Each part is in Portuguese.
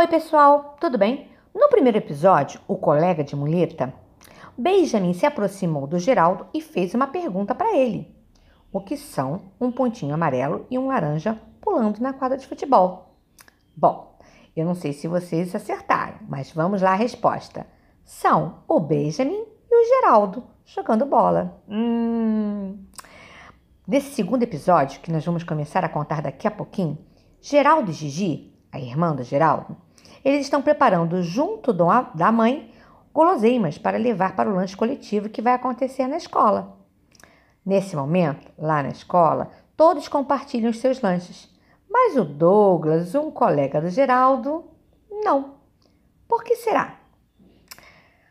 Oi, pessoal, tudo bem? No primeiro episódio, o colega de muleta, Benjamin se aproximou do Geraldo e fez uma pergunta para ele: O que são um pontinho amarelo e um laranja pulando na quadra de futebol? Bom, eu não sei se vocês acertaram, mas vamos lá a resposta. São o Benjamin e o Geraldo jogando bola. Hum. Nesse segundo episódio, que nós vamos começar a contar daqui a pouquinho, Geraldo e Gigi, a irmã do Geraldo, eles estão preparando junto da mãe guloseimas para levar para o lanche coletivo que vai acontecer na escola. Nesse momento, lá na escola, todos compartilham os seus lanches, mas o Douglas, um colega do Geraldo, não. Por que será?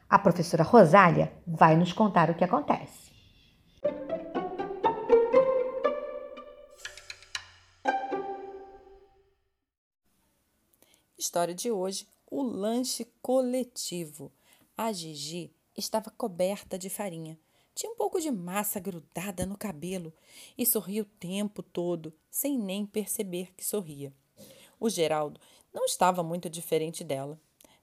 A professora Rosália vai nos contar o que acontece. História de hoje: o lanche coletivo. A Gigi estava coberta de farinha. Tinha um pouco de massa grudada no cabelo e sorria o tempo todo, sem nem perceber que sorria. O Geraldo não estava muito diferente dela.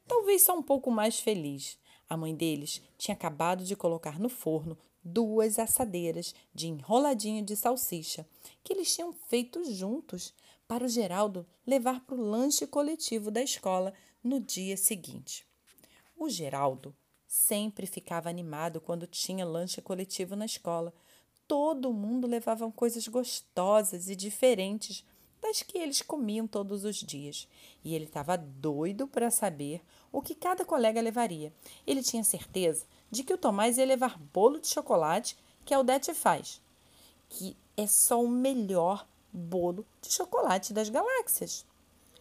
Talvez só um pouco mais feliz. A mãe deles tinha acabado de colocar no forno duas assadeiras de enroladinho de salsicha que eles tinham feito juntos para o Geraldo levar para o lanche coletivo da escola no dia seguinte. O Geraldo sempre ficava animado quando tinha lanche coletivo na escola. Todo mundo levava coisas gostosas e diferentes das que eles comiam todos os dias. E ele estava doido para saber o que cada colega levaria. Ele tinha certeza de que o Tomás ia levar bolo de chocolate que a Odete faz, que é só o melhor bolo de chocolate das galáxias.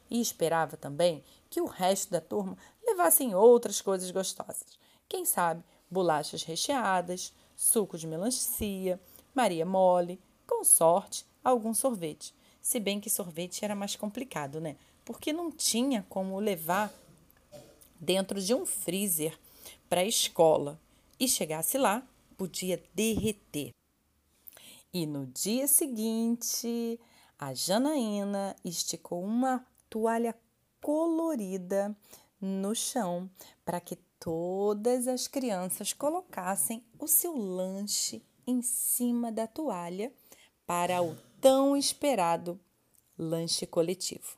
E esperava também que o resto da turma levassem outras coisas gostosas. Quem sabe bolachas recheadas, suco de melancia, Maria mole, com sorte, algum sorvete. Se bem que sorvete era mais complicado, né? Porque não tinha como levar dentro de um freezer para a escola e chegasse lá, podia derreter. E no dia seguinte, a Janaína esticou uma toalha colorida no chão para que todas as crianças colocassem o seu lanche em cima da toalha para o tão esperado lanche coletivo.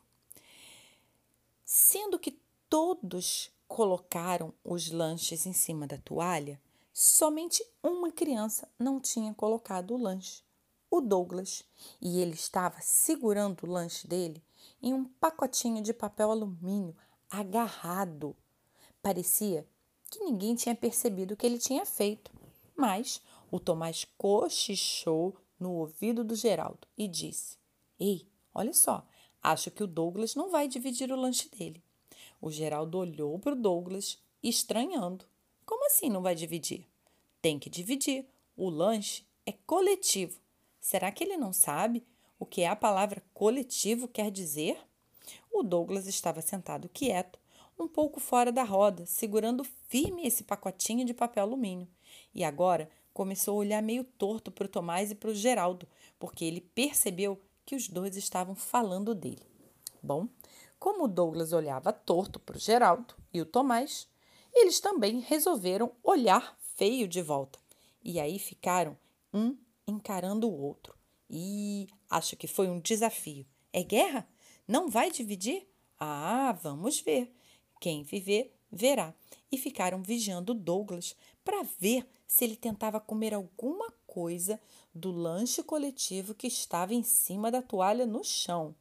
Sendo que todos colocaram os lanches em cima da toalha, somente uma criança não tinha colocado o lanche, o Douglas, e ele estava segurando o lanche dele em um pacotinho de papel alumínio agarrado. Parecia que ninguém tinha percebido o que ele tinha feito, mas o Tomás cochichou no ouvido do Geraldo e disse: Ei, olha só, acho que o Douglas não vai dividir o lanche dele. O Geraldo olhou para o Douglas, estranhando. Como assim não vai dividir? Tem que dividir. O lanche é coletivo. Será que ele não sabe o que a palavra coletivo quer dizer? O Douglas estava sentado quieto, um pouco fora da roda, segurando firme esse pacotinho de papel alumínio. E agora começou a olhar meio torto para o Tomás e para o Geraldo, porque ele percebeu que os dois estavam falando dele. Bom, como o Douglas olhava torto para o Geraldo e o Tomás, eles também resolveram olhar feio de volta. E aí ficaram um encarando o outro. E acho que foi um desafio. É guerra? Não vai dividir? Ah, vamos ver. Quem viver, verá. E ficaram vigiando Douglas para ver se ele tentava comer alguma coisa do lanche coletivo que estava em cima da toalha no chão.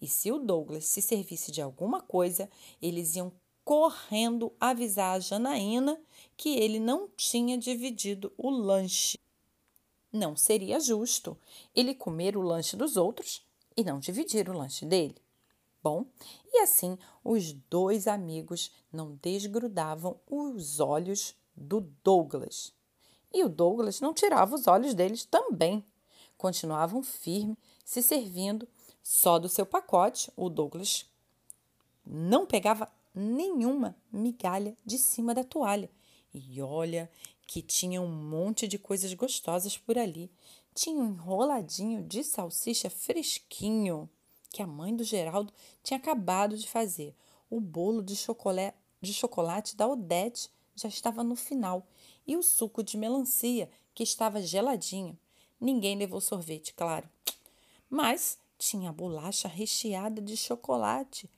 E se o Douglas se servisse de alguma coisa, eles iam correndo avisar a Janaína que ele não tinha dividido o lanche. Não seria justo ele comer o lanche dos outros e não dividir o lanche dele. Bom, e assim os dois amigos não desgrudavam os olhos do Douglas. E o Douglas não tirava os olhos deles também. Continuavam firmes, se servindo só do seu pacote. O Douglas não pegava nenhuma migalha de cima da toalha. E olha que tinha um monte de coisas gostosas por ali. Tinha um enroladinho de salsicha fresquinho que a mãe do Geraldo tinha acabado de fazer. o bolo de chocolate, de chocolate da Odete já estava no final e o suco de melancia, que estava geladinho. Ninguém levou sorvete, claro. Mas tinha bolacha recheada de chocolate,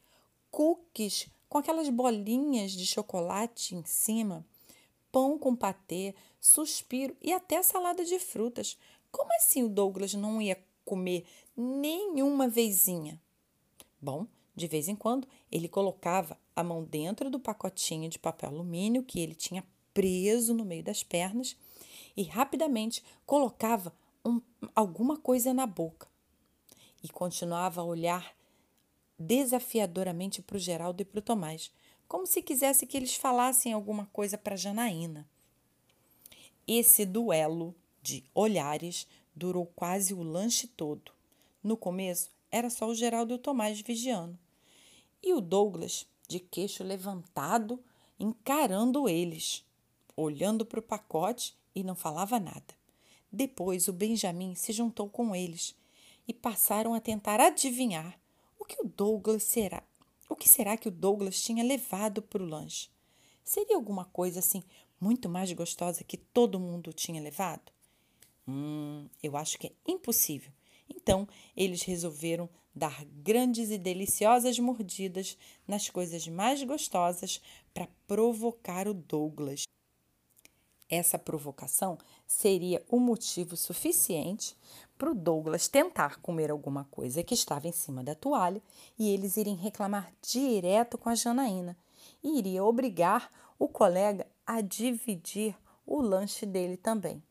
cookies com aquelas bolinhas de chocolate em cima, pão com patê, suspiro e até salada de frutas. Como assim o Douglas não ia comer nenhuma vezinha? Bom, de vez em quando ele colocava a mão dentro do pacotinho de papel alumínio que ele tinha preso no meio das pernas e rapidamente colocava um, alguma coisa na boca e continuava a olhar desafiadoramente para o Geraldo e para o Tomás, como se quisesse que eles falassem alguma coisa para Janaína. Esse duelo de olhares durou quase o lanche todo. No começo, era só o Geraldo e o Tomás vigiando. E o Douglas, de queixo levantado, encarando eles, olhando para o pacote e não falava nada. Depois o Benjamin se juntou com eles e passaram a tentar adivinhar o que o Douglas será. O que será que o Douglas tinha levado para o lanche? Seria alguma coisa assim muito mais gostosa que todo mundo tinha levado? Hum, eu acho que é impossível. Então, eles resolveram dar grandes e deliciosas mordidas nas coisas mais gostosas para provocar o Douglas. Essa provocação seria o motivo suficiente para o Douglas tentar comer alguma coisa que estava em cima da toalha e eles irem reclamar direto com a Janaína e iria obrigar o colega a dividir o lanche dele também.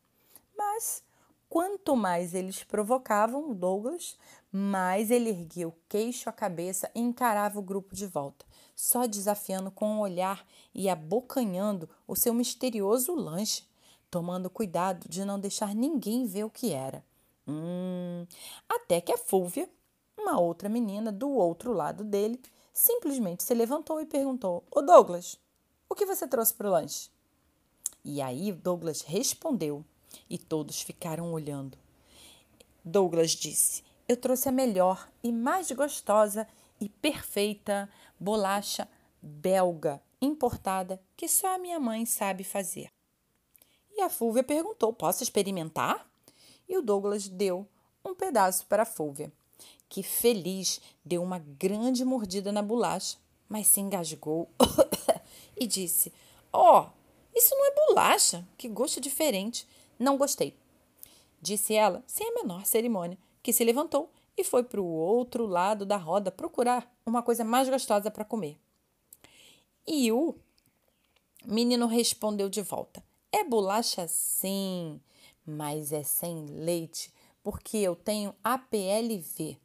Mas quanto mais eles provocavam o Douglas, mais ele erguia o queixo, a cabeça e encarava o grupo de volta, só desafiando com o olhar e abocanhando o seu misterioso lanche, tomando cuidado de não deixar ninguém ver o que era. Hum, até que a Fúvia, uma outra menina do outro lado dele, simplesmente se levantou e perguntou: Ô Douglas, o que você trouxe para o lanche? E aí Douglas respondeu e todos ficaram olhando. Douglas disse: Eu trouxe a melhor e mais gostosa e perfeita bolacha belga importada que só a minha mãe sabe fazer. E a Fúvia perguntou: Posso experimentar? E o Douglas deu um pedaço para a Fúvia, que feliz deu uma grande mordida na bolacha, mas se engasgou e disse: Ó, oh, isso não é bolacha, que gosto diferente. Não gostei. Disse ela, sem a menor cerimônia, que se levantou e foi para o outro lado da roda procurar uma coisa mais gostosa para comer. E o menino respondeu de volta: É bolacha sim mas é sem leite porque eu tenho APLV,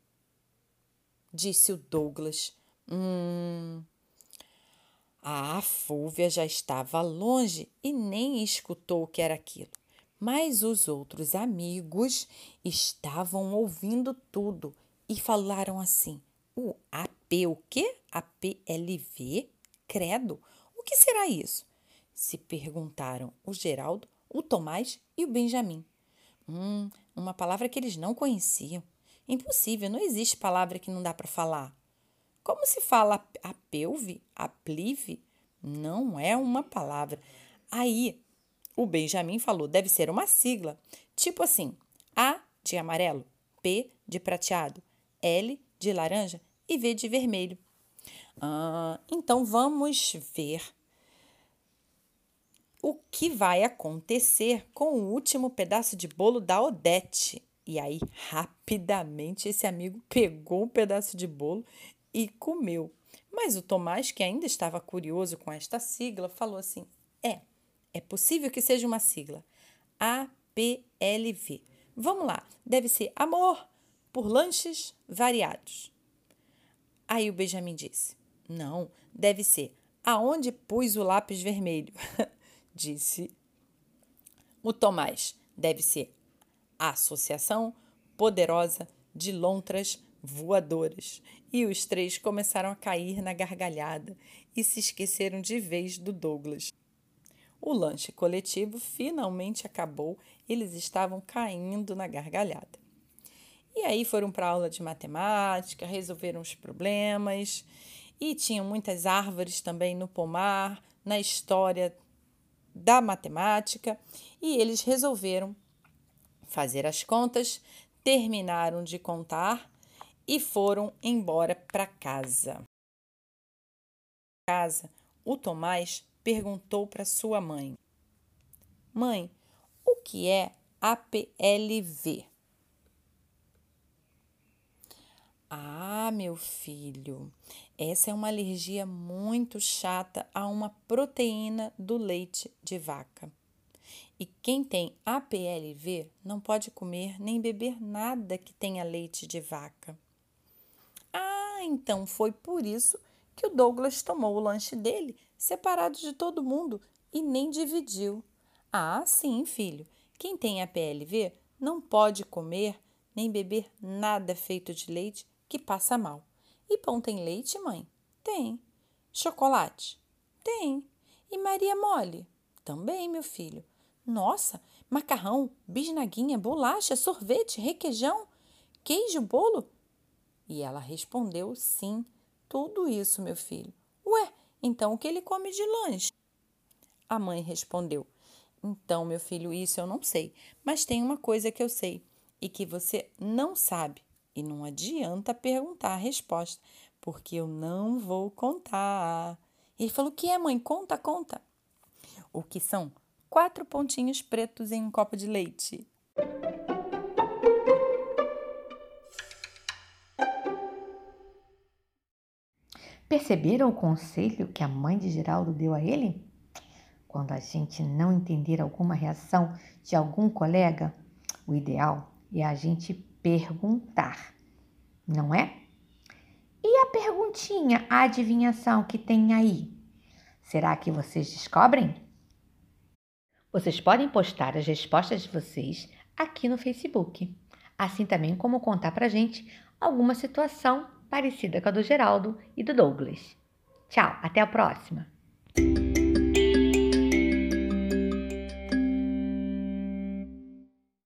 disse o Douglas. Hum. A Fúvia já estava longe e nem escutou o que era aquilo. Mas os outros amigos estavam ouvindo tudo e falaram assim: o AP o quê? APLV? Credo, o que será isso? Se perguntaram o Geraldo, o Tomás e o Benjamin. Hum, uma palavra que eles não conheciam. Impossível, não existe palavra que não dá para falar. Como se fala apelve, aplive? Não é uma palavra. Aí, o Benjamin falou, deve ser uma sigla. Tipo assim, A de amarelo, P de prateado, L de laranja e V de vermelho. Ah, então vamos ver o que vai acontecer com o último pedaço de bolo da Odete. E aí, rapidamente, esse amigo pegou um pedaço de bolo e comeu. Mas o Tomás, que ainda estava curioso com esta sigla, falou assim: É, é possível que seja uma sigla. APLV. Vamos lá, deve ser amor por lanches variados. Aí o Benjamin disse: Não, deve ser aonde pus o lápis vermelho. disse o Tomás. Deve ser a Associação Poderosa de Lontras Voadoras. E os três começaram a cair na gargalhada e se esqueceram de vez do Douglas. O lanche coletivo finalmente acabou, eles estavam caindo na gargalhada. E aí foram para aula de matemática, resolveram os problemas e tinham muitas árvores também no pomar, na história da matemática, e eles resolveram fazer as contas, terminaram de contar e foram embora para casa. Casa, o Tomás perguntou para sua mãe: Mãe, o que é APLV? Ah, meu filho, essa é uma alergia muito chata a uma proteína do leite de vaca. E quem tem APLV não pode comer nem beber nada que tenha leite de vaca. Ah, então foi por isso que o Douglas tomou o lanche dele separado de todo mundo e nem dividiu. Ah, sim, filho. Quem tem APLV não pode comer nem beber nada feito de leite que passa mal. E pão tem leite, mãe? Tem. Chocolate? Tem. E Maria Mole? Também, meu filho. Nossa, macarrão, bisnaguinha, bolacha, sorvete, requeijão, queijo, bolo? E ela respondeu sim, tudo isso, meu filho. Ué, então o que ele come de lanche? A mãe respondeu: Então, meu filho, isso eu não sei, mas tem uma coisa que eu sei e que você não sabe. E não adianta perguntar a resposta, porque eu não vou contar. Ele falou: O que é, mãe? Conta, conta. O que são quatro pontinhos pretos em um copo de leite? Perceberam o conselho que a mãe de Geraldo deu a ele? Quando a gente não entender alguma reação de algum colega, o ideal é a gente perguntar, não é? E a perguntinha, a adivinhação que tem aí? Será que vocês descobrem? Vocês podem postar as respostas de vocês aqui no Facebook, assim também como contar pra gente alguma situação parecida com a do Geraldo e do Douglas. Tchau, até a próxima!